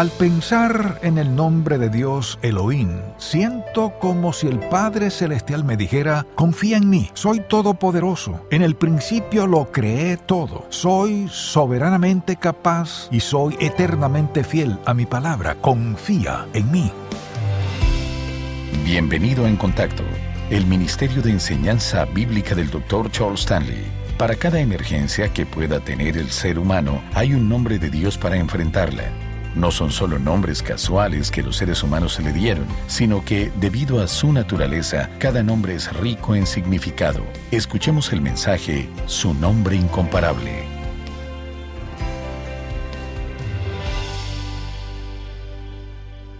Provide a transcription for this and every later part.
Al pensar en el nombre de Dios Elohim, siento como si el Padre Celestial me dijera, confía en mí, soy todopoderoso, en el principio lo creé todo, soy soberanamente capaz y soy eternamente fiel a mi palabra, confía en mí. Bienvenido en Contacto, el Ministerio de Enseñanza Bíblica del Dr. Charles Stanley. Para cada emergencia que pueda tener el ser humano, hay un nombre de Dios para enfrentarla. No son solo nombres casuales que los seres humanos se le dieron, sino que, debido a su naturaleza, cada nombre es rico en significado. Escuchemos el mensaje, su nombre incomparable.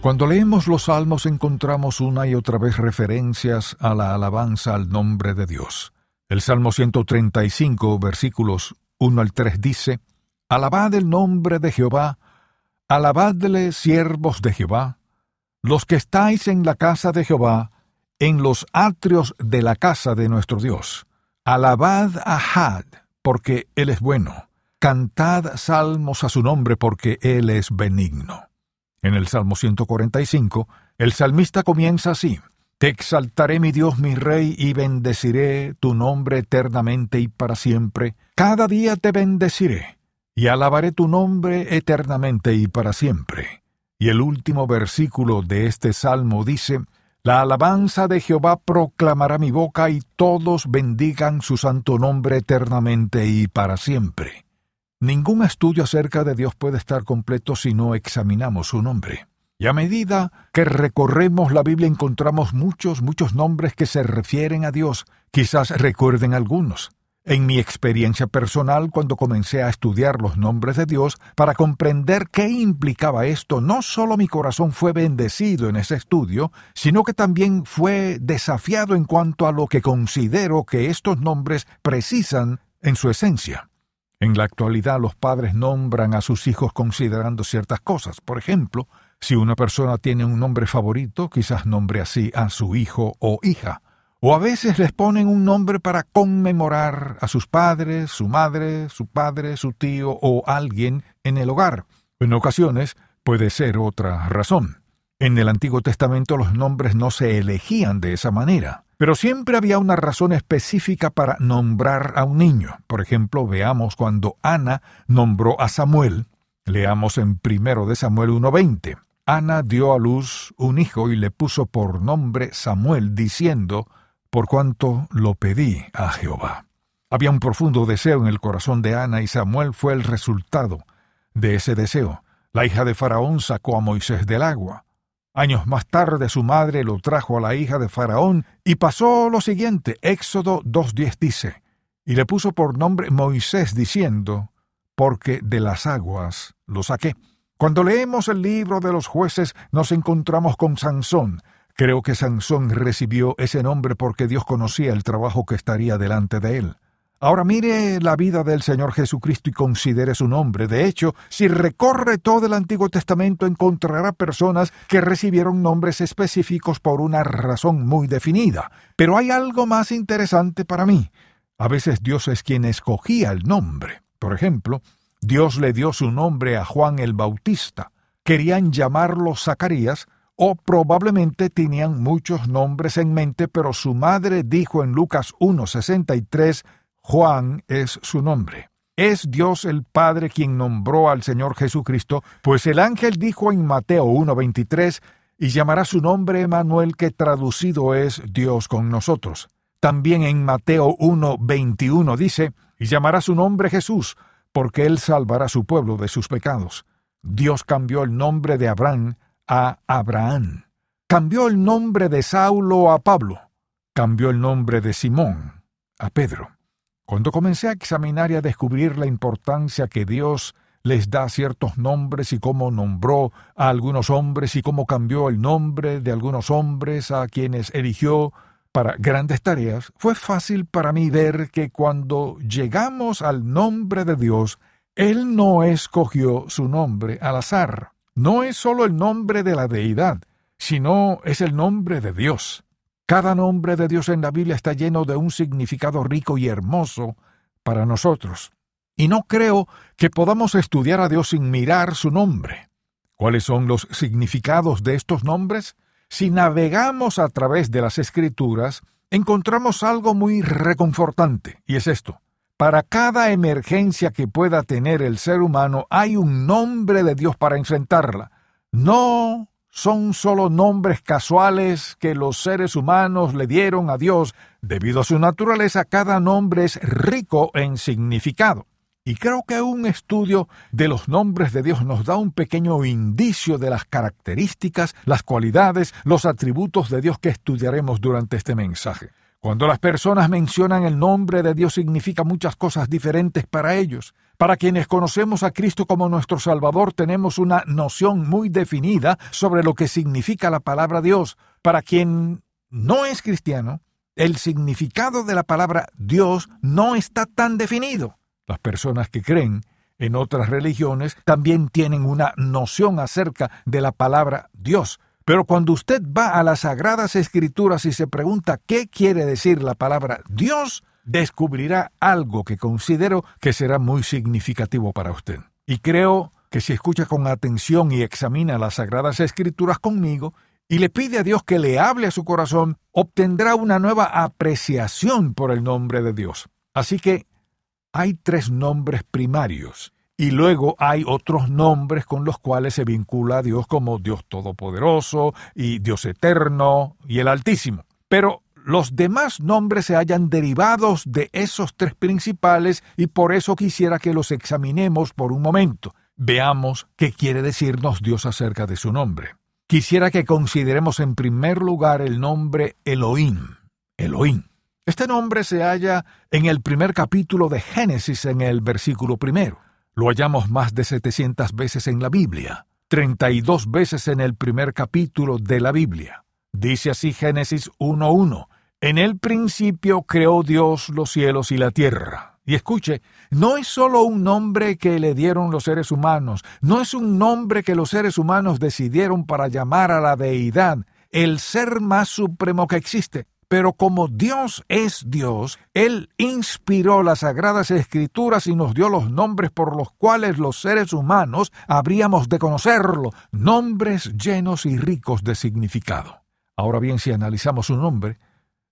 Cuando leemos los salmos encontramos una y otra vez referencias a la alabanza al nombre de Dios. El Salmo 135, versículos 1 al 3 dice, Alabad el nombre de Jehová, Alabadle, siervos de Jehová, los que estáis en la casa de Jehová, en los atrios de la casa de nuestro Dios. Alabad a Had, porque Él es bueno. Cantad salmos a su nombre, porque Él es benigno. En el Salmo 145, el salmista comienza así. Te exaltaré, mi Dios, mi Rey, y bendeciré tu nombre eternamente y para siempre. Cada día te bendeciré y alabaré tu nombre eternamente y para siempre. Y el último versículo de este salmo dice, La alabanza de Jehová proclamará mi boca y todos bendigan su santo nombre eternamente y para siempre. Ningún estudio acerca de Dios puede estar completo si no examinamos su nombre. Y a medida que recorremos la Biblia encontramos muchos, muchos nombres que se refieren a Dios. Quizás recuerden algunos. En mi experiencia personal, cuando comencé a estudiar los nombres de Dios para comprender qué implicaba esto, no solo mi corazón fue bendecido en ese estudio, sino que también fue desafiado en cuanto a lo que considero que estos nombres precisan en su esencia. En la actualidad los padres nombran a sus hijos considerando ciertas cosas. Por ejemplo, si una persona tiene un nombre favorito, quizás nombre así a su hijo o hija o a veces les ponen un nombre para conmemorar a sus padres, su madre, su padre, su tío o alguien en el hogar. En ocasiones puede ser otra razón. En el Antiguo Testamento los nombres no se elegían de esa manera, pero siempre había una razón específica para nombrar a un niño. Por ejemplo, veamos cuando Ana nombró a Samuel. Leamos en primero de Samuel 1.20. Ana dio a luz un hijo y le puso por nombre Samuel, diciendo, por cuanto lo pedí a Jehová. Había un profundo deseo en el corazón de Ana y Samuel fue el resultado de ese deseo. La hija de Faraón sacó a Moisés del agua. Años más tarde su madre lo trajo a la hija de Faraón y pasó lo siguiente. Éxodo 2.10 dice, y le puso por nombre Moisés diciendo, porque de las aguas lo saqué. Cuando leemos el libro de los jueces nos encontramos con Sansón, Creo que Sansón recibió ese nombre porque Dios conocía el trabajo que estaría delante de él. Ahora mire la vida del Señor Jesucristo y considere su nombre. De hecho, si recorre todo el Antiguo Testamento encontrará personas que recibieron nombres específicos por una razón muy definida. Pero hay algo más interesante para mí. A veces Dios es quien escogía el nombre. Por ejemplo, Dios le dio su nombre a Juan el Bautista. Querían llamarlo Zacarías o probablemente tenían muchos nombres en mente, pero su madre dijo en Lucas 1.63, Juan es su nombre. Es Dios el Padre quien nombró al Señor Jesucristo, pues el ángel dijo en Mateo 1.23, y llamará su nombre Emanuel, que traducido es Dios con nosotros. También en Mateo 1.21 dice, y llamará su nombre Jesús, porque él salvará a su pueblo de sus pecados. Dios cambió el nombre de Abraham a Abraham. Cambió el nombre de Saulo a Pablo. Cambió el nombre de Simón a Pedro. Cuando comencé a examinar y a descubrir la importancia que Dios les da ciertos nombres y cómo nombró a algunos hombres y cómo cambió el nombre de algunos hombres a quienes eligió para grandes tareas, fue fácil para mí ver que cuando llegamos al nombre de Dios, Él no escogió su nombre al azar no es solo el nombre de la deidad, sino es el nombre de Dios. Cada nombre de Dios en la Biblia está lleno de un significado rico y hermoso para nosotros. Y no creo que podamos estudiar a Dios sin mirar su nombre. ¿Cuáles son los significados de estos nombres? Si navegamos a través de las escrituras, encontramos algo muy reconfortante, y es esto. Para cada emergencia que pueda tener el ser humano hay un nombre de Dios para enfrentarla. No son solo nombres casuales que los seres humanos le dieron a Dios. Debido a su naturaleza, cada nombre es rico en significado. Y creo que un estudio de los nombres de Dios nos da un pequeño indicio de las características, las cualidades, los atributos de Dios que estudiaremos durante este mensaje. Cuando las personas mencionan el nombre de Dios significa muchas cosas diferentes para ellos. Para quienes conocemos a Cristo como nuestro Salvador tenemos una noción muy definida sobre lo que significa la palabra Dios. Para quien no es cristiano, el significado de la palabra Dios no está tan definido. Las personas que creen en otras religiones también tienen una noción acerca de la palabra Dios, pero cuando usted va a las Sagradas Escrituras y se pregunta qué quiere decir la palabra Dios, descubrirá algo que considero que será muy significativo para usted. Y creo que si escucha con atención y examina las Sagradas Escrituras conmigo, y le pide a Dios que le hable a su corazón, obtendrá una nueva apreciación por el nombre de Dios. Así que hay tres nombres primarios y luego hay otros nombres con los cuales se vincula a Dios como Dios Todopoderoso y Dios Eterno y el Altísimo. Pero los demás nombres se hallan derivados de esos tres principales y por eso quisiera que los examinemos por un momento. Veamos qué quiere decirnos Dios acerca de su nombre. Quisiera que consideremos en primer lugar el nombre Elohim. Elohim. Este nombre se halla en el primer capítulo de Génesis en el versículo primero. Lo hallamos más de 700 veces en la Biblia, 32 veces en el primer capítulo de la Biblia. Dice así Génesis 1.1. En el principio creó Dios los cielos y la tierra. Y escuche, no es solo un nombre que le dieron los seres humanos, no es un nombre que los seres humanos decidieron para llamar a la deidad, el ser más supremo que existe. Pero como Dios es Dios, Él inspiró las sagradas escrituras y nos dio los nombres por los cuales los seres humanos habríamos de conocerlo, nombres llenos y ricos de significado. Ahora bien, si analizamos su nombre,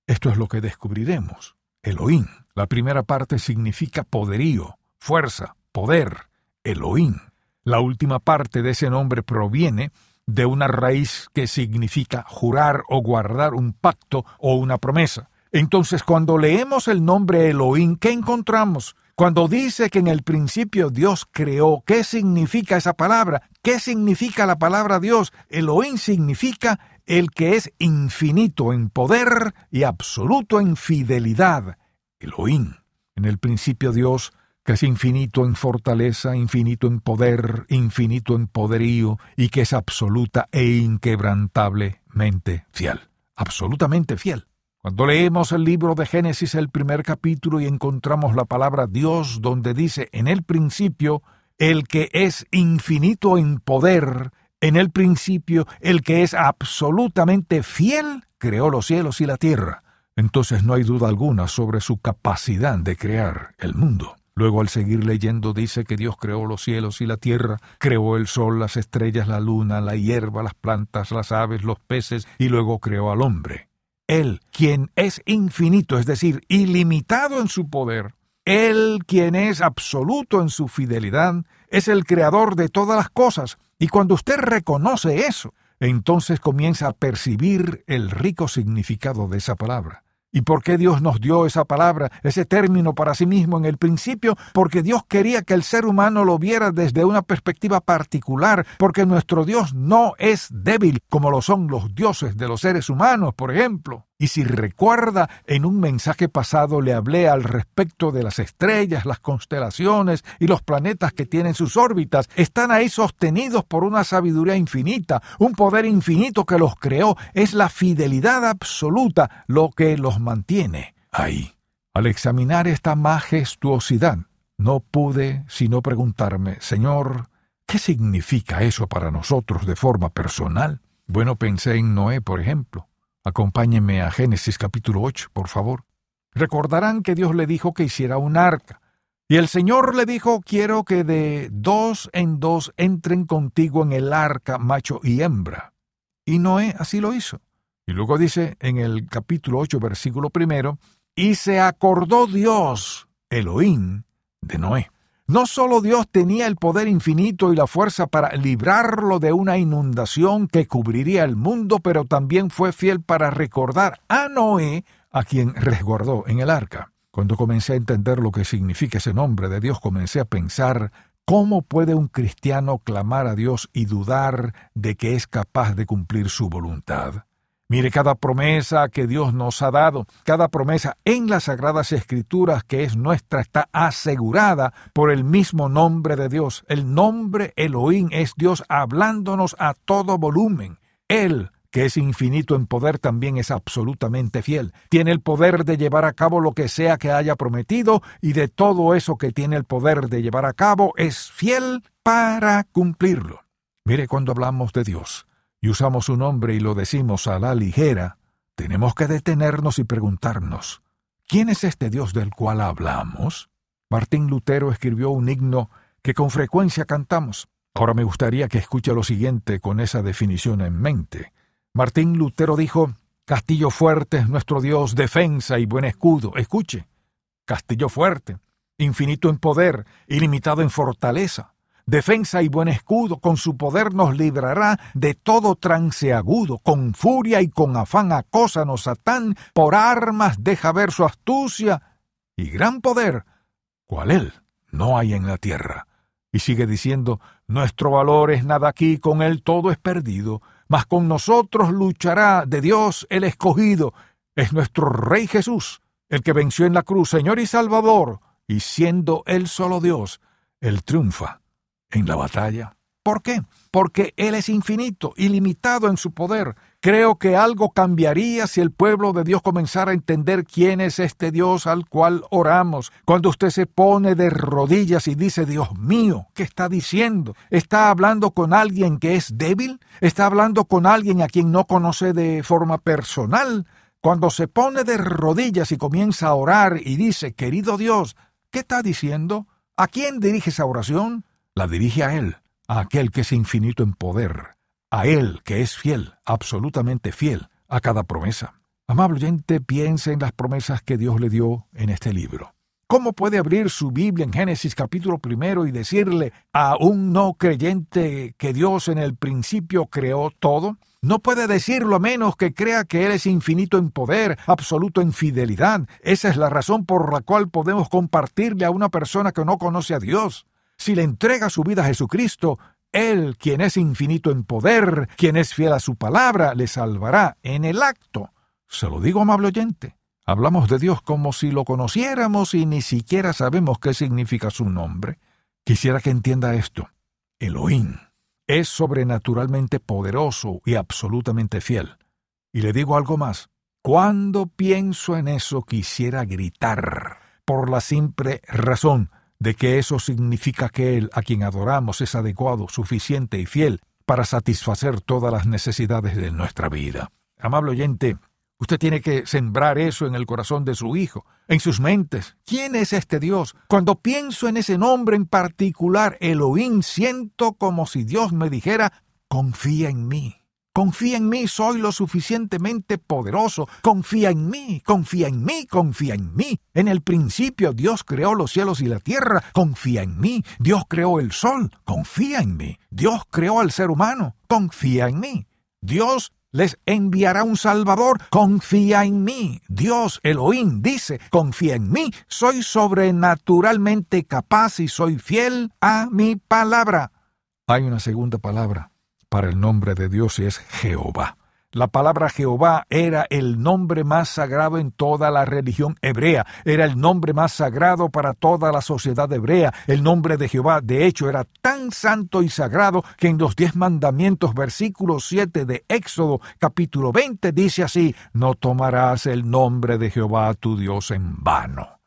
esto es lo que descubriremos. Elohim. La primera parte significa poderío, fuerza, poder. Elohim. La última parte de ese nombre proviene de una raíz que significa jurar o guardar un pacto o una promesa. Entonces, cuando leemos el nombre Elohim, ¿qué encontramos? Cuando dice que en el principio Dios creó, ¿qué significa esa palabra? ¿Qué significa la palabra Dios? Elohim significa el que es infinito en poder y absoluto en fidelidad. Elohim. En el principio Dios que es infinito en fortaleza, infinito en poder, infinito en poderío, y que es absoluta e inquebrantablemente fiel. Absolutamente fiel. Cuando leemos el libro de Génesis, el primer capítulo, y encontramos la palabra Dios, donde dice en el principio, el que es infinito en poder, en el principio, el que es absolutamente fiel, creó los cielos y la tierra. Entonces no hay duda alguna sobre su capacidad de crear el mundo. Luego al seguir leyendo dice que Dios creó los cielos y la tierra, creó el sol, las estrellas, la luna, la hierba, las plantas, las aves, los peces, y luego creó al hombre. Él, quien es infinito, es decir, ilimitado en su poder, Él, quien es absoluto en su fidelidad, es el creador de todas las cosas, y cuando usted reconoce eso, entonces comienza a percibir el rico significado de esa palabra. ¿Y por qué Dios nos dio esa palabra, ese término para sí mismo en el principio? Porque Dios quería que el ser humano lo viera desde una perspectiva particular, porque nuestro Dios no es débil como lo son los dioses de los seres humanos, por ejemplo. Y si recuerda, en un mensaje pasado le hablé al respecto de las estrellas, las constelaciones y los planetas que tienen sus órbitas. Están ahí sostenidos por una sabiduría infinita, un poder infinito que los creó. Es la fidelidad absoluta lo que los mantiene ahí. Al examinar esta majestuosidad, no pude sino preguntarme, Señor, ¿qué significa eso para nosotros de forma personal? Bueno, pensé en Noé, por ejemplo. Acompáñenme a Génesis capítulo 8, por favor. Recordarán que Dios le dijo que hiciera un arca. Y el Señor le dijo, quiero que de dos en dos entren contigo en el arca macho y hembra. Y Noé así lo hizo. Y luego dice en el capítulo 8, versículo primero, y se acordó Dios, Elohim, de Noé. No solo Dios tenía el poder infinito y la fuerza para librarlo de una inundación que cubriría el mundo, pero también fue fiel para recordar a Noé, a quien resguardó en el arca. Cuando comencé a entender lo que significa ese nombre de Dios, comencé a pensar cómo puede un cristiano clamar a Dios y dudar de que es capaz de cumplir su voluntad. Mire cada promesa que Dios nos ha dado, cada promesa en las sagradas escrituras que es nuestra está asegurada por el mismo nombre de Dios. El nombre Elohim es Dios hablándonos a todo volumen. Él que es infinito en poder, también es absolutamente fiel. Tiene el poder de llevar a cabo lo que sea que haya prometido y de todo eso que tiene el poder de llevar a cabo es fiel para cumplirlo. Mire cuando hablamos de Dios y usamos su nombre y lo decimos a la ligera, tenemos que detenernos y preguntarnos, ¿quién es este Dios del cual hablamos? Martín Lutero escribió un himno que con frecuencia cantamos. Ahora me gustaría que escuche lo siguiente con esa definición en mente. Martín Lutero dijo, Castillo fuerte es nuestro Dios, defensa y buen escudo. Escuche, castillo fuerte, infinito en poder, ilimitado en fortaleza, defensa y buen escudo, con su poder nos librará de todo trance agudo, con furia y con afán acósanos Satán, por armas deja ver su astucia y gran poder, cual él no hay en la tierra. Y sigue diciendo, nuestro valor es nada aquí, con él todo es perdido, mas con nosotros luchará de Dios el escogido. Es nuestro Rey Jesús, el que venció en la cruz, Señor y Salvador, y siendo Él solo Dios, Él triunfa en la batalla. ¿Por qué? Porque Él es infinito, ilimitado en su poder. Creo que algo cambiaría si el pueblo de Dios comenzara a entender quién es este Dios al cual oramos. Cuando usted se pone de rodillas y dice, Dios mío, ¿qué está diciendo? ¿Está hablando con alguien que es débil? ¿Está hablando con alguien a quien no conoce de forma personal? Cuando se pone de rodillas y comienza a orar y dice, querido Dios, ¿qué está diciendo? ¿A quién dirige esa oración? La dirige a Él a aquel que es infinito en poder, a Él que es fiel, absolutamente fiel, a cada promesa. Amable oyente, piense en las promesas que Dios le dio en este libro. ¿Cómo puede abrir su Biblia en Génesis capítulo primero y decirle a un no creyente que Dios en el principio creó todo? No puede decirlo a menos que crea que Él es infinito en poder, absoluto en fidelidad. Esa es la razón por la cual podemos compartirle a una persona que no conoce a Dios. Si le entrega su vida a Jesucristo, Él, quien es infinito en poder, quien es fiel a su palabra, le salvará en el acto. Se lo digo, amable oyente. Hablamos de Dios como si lo conociéramos y ni siquiera sabemos qué significa su nombre. Quisiera que entienda esto. Elohim es sobrenaturalmente poderoso y absolutamente fiel. Y le digo algo más. Cuando pienso en eso quisiera gritar, por la simple razón de que eso significa que Él, a quien adoramos, es adecuado, suficiente y fiel para satisfacer todas las necesidades de nuestra vida. Amable oyente, usted tiene que sembrar eso en el corazón de su hijo, en sus mentes. ¿Quién es este Dios? Cuando pienso en ese nombre en particular, Elohim, siento como si Dios me dijera, confía en mí. Confía en mí, soy lo suficientemente poderoso. Confía en mí, confía en mí, confía en mí. En el principio Dios creó los cielos y la tierra. Confía en mí. Dios creó el sol. Confía en mí. Dios creó al ser humano. Confía en mí. Dios les enviará un Salvador. Confía en mí. Dios, Elohim, dice, confía en mí. Soy sobrenaturalmente capaz y soy fiel a mi palabra. Hay una segunda palabra para el nombre de Dios es Jehová. La palabra Jehová era el nombre más sagrado en toda la religión hebrea, era el nombre más sagrado para toda la sociedad hebrea. El nombre de Jehová, de hecho, era tan santo y sagrado que en los diez mandamientos, versículo 7 de Éxodo, capítulo 20, dice así, no tomarás el nombre de Jehová tu Dios en vano.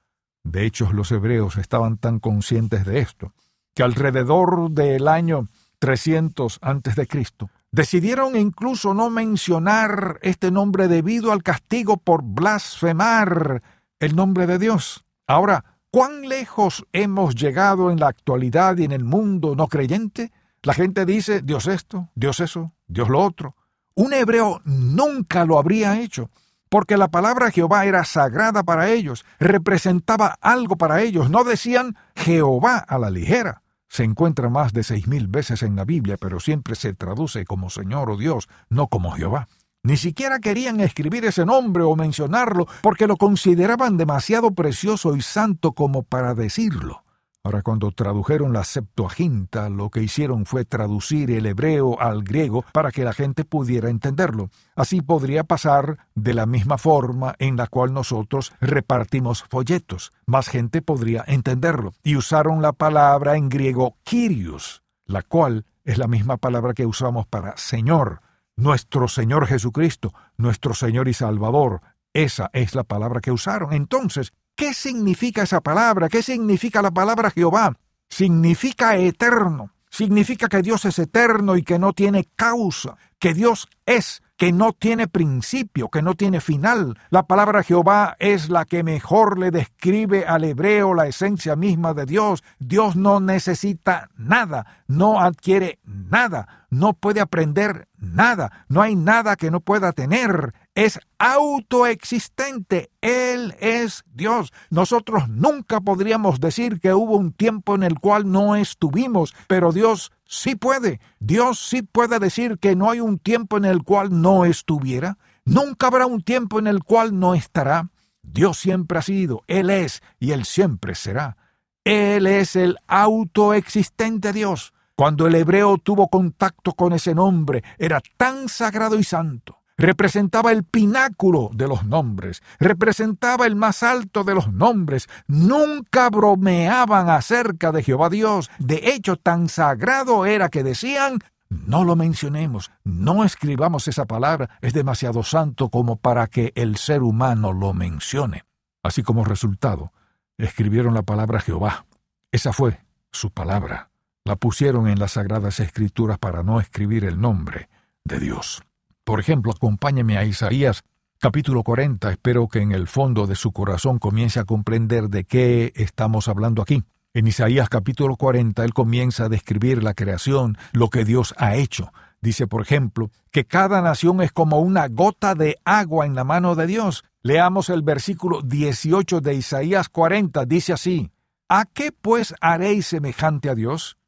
De hecho, los hebreos estaban tan conscientes de esto, que alrededor del año 300 antes de Cristo, decidieron incluso no mencionar este nombre debido al castigo por blasfemar el nombre de Dios. Ahora, ¿Cuán lejos hemos llegado en la actualidad y en el mundo no creyente? La gente dice Dios esto, Dios eso, Dios lo otro. Un hebreo nunca lo habría hecho, porque la palabra Jehová era sagrada para ellos, representaba algo para ellos, no decían Jehová a la ligera. Se encuentra más de seis mil veces en la Biblia, pero siempre se traduce como Señor o Dios, no como Jehová. Ni siquiera querían escribir ese nombre o mencionarlo porque lo consideraban demasiado precioso y santo como para decirlo. Ahora, cuando tradujeron la Septuaginta, lo que hicieron fue traducir el hebreo al griego para que la gente pudiera entenderlo. Así podría pasar de la misma forma en la cual nosotros repartimos folletos. Más gente podría entenderlo. Y usaron la palabra en griego Kyrios, la cual es la misma palabra que usamos para Señor nuestro Señor Jesucristo, nuestro Señor y Salvador. Esa es la palabra que usaron. Entonces, ¿qué significa esa palabra? ¿Qué significa la palabra Jehová? Significa eterno. Significa que Dios es eterno y que no tiene causa, que Dios es que no tiene principio, que no tiene final. La palabra Jehová es la que mejor le describe al hebreo la esencia misma de Dios. Dios no necesita nada, no adquiere nada, no puede aprender nada, no hay nada que no pueda tener. Es autoexistente, Él es Dios. Nosotros nunca podríamos decir que hubo un tiempo en el cual no estuvimos, pero Dios sí puede. Dios sí puede decir que no hay un tiempo en el cual no estuviera. Nunca habrá un tiempo en el cual no estará. Dios siempre ha sido, Él es y Él siempre será. Él es el autoexistente Dios. Cuando el hebreo tuvo contacto con ese nombre, era tan sagrado y santo representaba el pináculo de los nombres, representaba el más alto de los nombres. Nunca bromeaban acerca de Jehová Dios. De hecho, tan sagrado era que decían, no lo mencionemos, no escribamos esa palabra, es demasiado santo como para que el ser humano lo mencione. Así como resultado, escribieron la palabra Jehová. Esa fue su palabra. La pusieron en las sagradas escrituras para no escribir el nombre de Dios. Por ejemplo, acompáñeme a Isaías capítulo 40. Espero que en el fondo de su corazón comience a comprender de qué estamos hablando aquí. En Isaías capítulo 40 él comienza a describir la creación, lo que Dios ha hecho. Dice, por ejemplo, que cada nación es como una gota de agua en la mano de Dios. Leamos el versículo 18 de Isaías 40. Dice así, ¿A qué pues haréis semejante a Dios?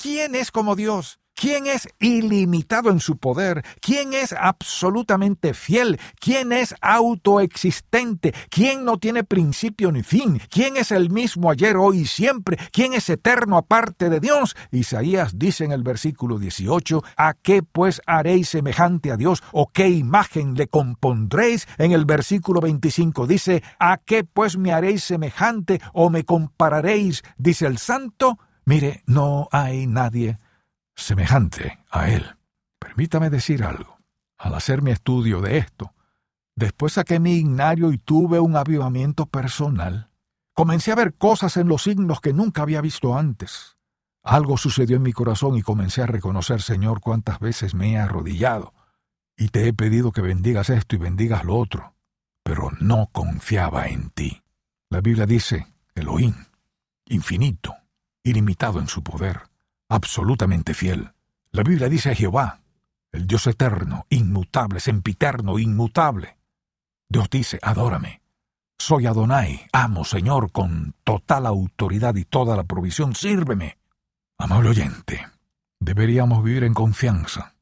¿Quién es como Dios? ¿Quién es ilimitado en su poder? ¿Quién es absolutamente fiel? ¿Quién es autoexistente? ¿Quién no tiene principio ni fin? ¿Quién es el mismo ayer, hoy y siempre? ¿Quién es eterno aparte de Dios? Isaías dice en el versículo 18, ¿a qué pues haréis semejante a Dios? ¿O qué imagen le compondréis? En el versículo 25 dice, ¿a qué pues me haréis semejante o me compararéis? Dice el santo, mire, no hay nadie semejante a él. Permítame decir algo. Al hacer mi estudio de esto, después saqué mi ignario y tuve un avivamiento personal. Comencé a ver cosas en los signos que nunca había visto antes. Algo sucedió en mi corazón y comencé a reconocer, Señor, cuántas veces me he arrodillado y te he pedido que bendigas esto y bendigas lo otro, pero no confiaba en ti. La Biblia dice, Elohim, infinito, ilimitado en su poder absolutamente fiel. La Biblia dice a Jehová, el Dios eterno, inmutable, sempiterno, inmutable. Dios dice, adórame. Soy Adonai, amo, Señor, con total autoridad y toda la provisión, sírveme. Amable oyente, deberíamos vivir en confianza,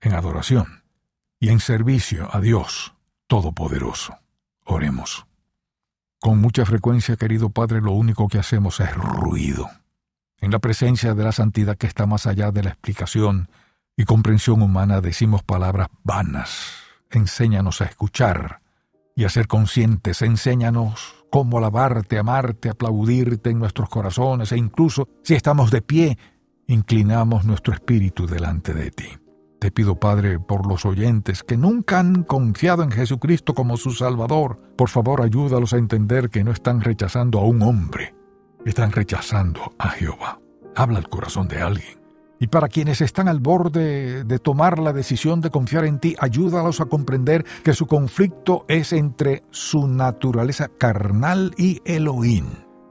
en adoración y en servicio a Dios Todopoderoso. Oremos. Con mucha frecuencia, querido Padre, lo único que hacemos es ruido en la presencia de la santidad que está más allá de la explicación y comprensión humana decimos palabras vanas. Enséñanos a escuchar y a ser conscientes. Enséñanos cómo alabarte, amarte, aplaudirte en nuestros corazones e incluso si estamos de pie, inclinamos nuestro espíritu delante de ti. Te pido, Padre, por los oyentes que nunca han confiado en Jesucristo como su Salvador, por favor ayúdalos a entender que no están rechazando a un hombre, están rechazando a Jehová. Habla el corazón de alguien. Y para quienes están al borde de tomar la decisión de confiar en ti, ayúdalos a comprender que su conflicto es entre su naturaleza carnal y Elohim.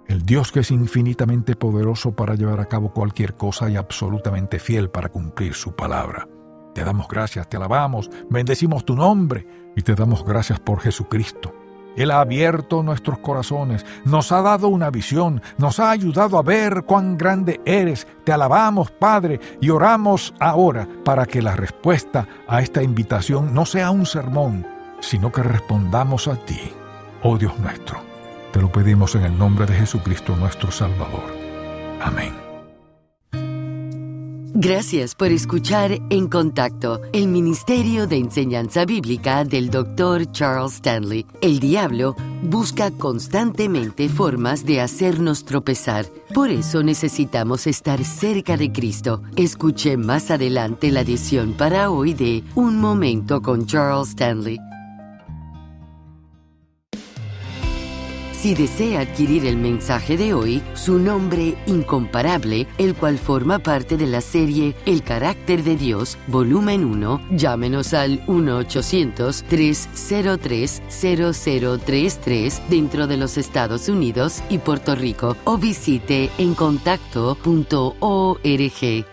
el Dios que es infinitamente poderoso para llevar a cabo cualquier cosa y absolutamente fiel para cumplir su palabra. Te damos gracias, te alabamos, bendecimos tu nombre y te damos gracias por Jesucristo. Él ha abierto nuestros corazones, nos ha dado una visión, nos ha ayudado a ver cuán grande eres. Te alabamos, Padre, y oramos ahora para que la respuesta a esta invitación no sea un sermón, sino que respondamos a ti, oh Dios nuestro. Te lo pedimos en el nombre de Jesucristo nuestro Salvador. Amén. Gracias por escuchar En Contacto, el Ministerio de Enseñanza Bíblica del Dr. Charles Stanley. El diablo busca constantemente formas de hacernos tropezar. Por eso necesitamos estar cerca de Cristo. Escuche más adelante la edición para hoy de Un Momento con Charles Stanley. Si desea adquirir el mensaje de hoy, su nombre incomparable, el cual forma parte de la serie El carácter de Dios, volumen 1, llámenos al 1-800-303-0033 dentro de los Estados Unidos y Puerto Rico o visite encontacto.org.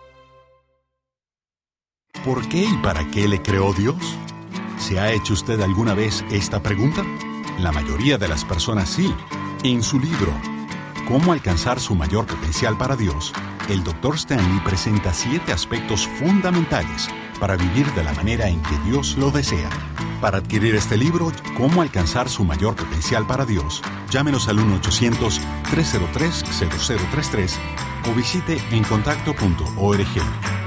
¿Por qué y para qué le creó Dios? ¿Se ha hecho usted alguna vez esta pregunta? La mayoría de las personas sí. En su libro, Cómo alcanzar su mayor potencial para Dios, el Dr. Stanley presenta siete aspectos fundamentales para vivir de la manera en que Dios lo desea. Para adquirir este libro, Cómo alcanzar su mayor potencial para Dios, llámenos al 1-800-303-0033 o visite encontacto.org.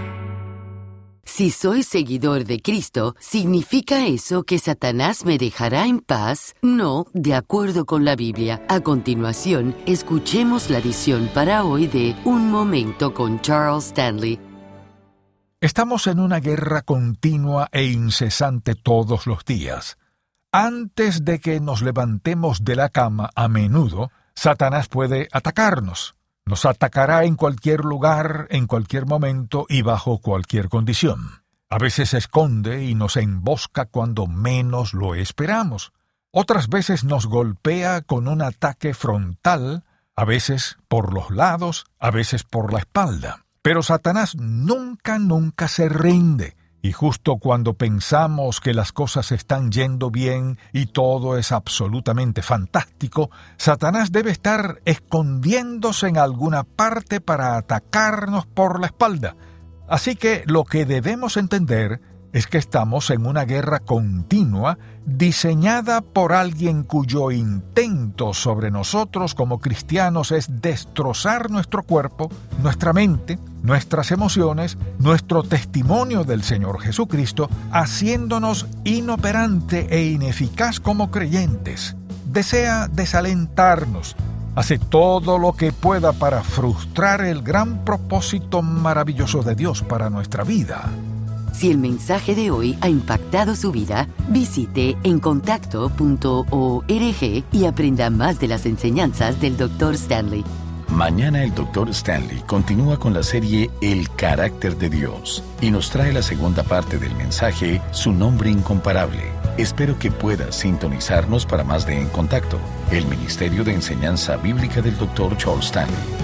Si soy seguidor de Cristo, ¿significa eso que Satanás me dejará en paz? No, de acuerdo con la Biblia. A continuación, escuchemos la edición para hoy de Un Momento con Charles Stanley. Estamos en una guerra continua e incesante todos los días. Antes de que nos levantemos de la cama a menudo, Satanás puede atacarnos. Nos atacará en cualquier lugar, en cualquier momento y bajo cualquier condición. A veces se esconde y nos embosca cuando menos lo esperamos. Otras veces nos golpea con un ataque frontal, a veces por los lados, a veces por la espalda. Pero Satanás nunca, nunca se rinde y justo cuando pensamos que las cosas están yendo bien y todo es absolutamente fantástico, Satanás debe estar escondiéndose en alguna parte para atacarnos por la espalda. Así que lo que debemos entender es que estamos en una guerra continua diseñada por alguien cuyo intento sobre nosotros como cristianos es destrozar nuestro cuerpo, nuestra mente, nuestras emociones, nuestro testimonio del Señor Jesucristo, haciéndonos inoperante e ineficaz como creyentes. Desea desalentarnos, hace todo lo que pueda para frustrar el gran propósito maravilloso de Dios para nuestra vida. Si el mensaje de hoy ha impactado su vida, visite encontacto.org y aprenda más de las enseñanzas del Dr. Stanley. Mañana el Dr. Stanley continúa con la serie El carácter de Dios y nos trae la segunda parte del mensaje, Su nombre incomparable. Espero que pueda sintonizarnos para más de En Contacto, el Ministerio de Enseñanza Bíblica del Dr. Charles Stanley.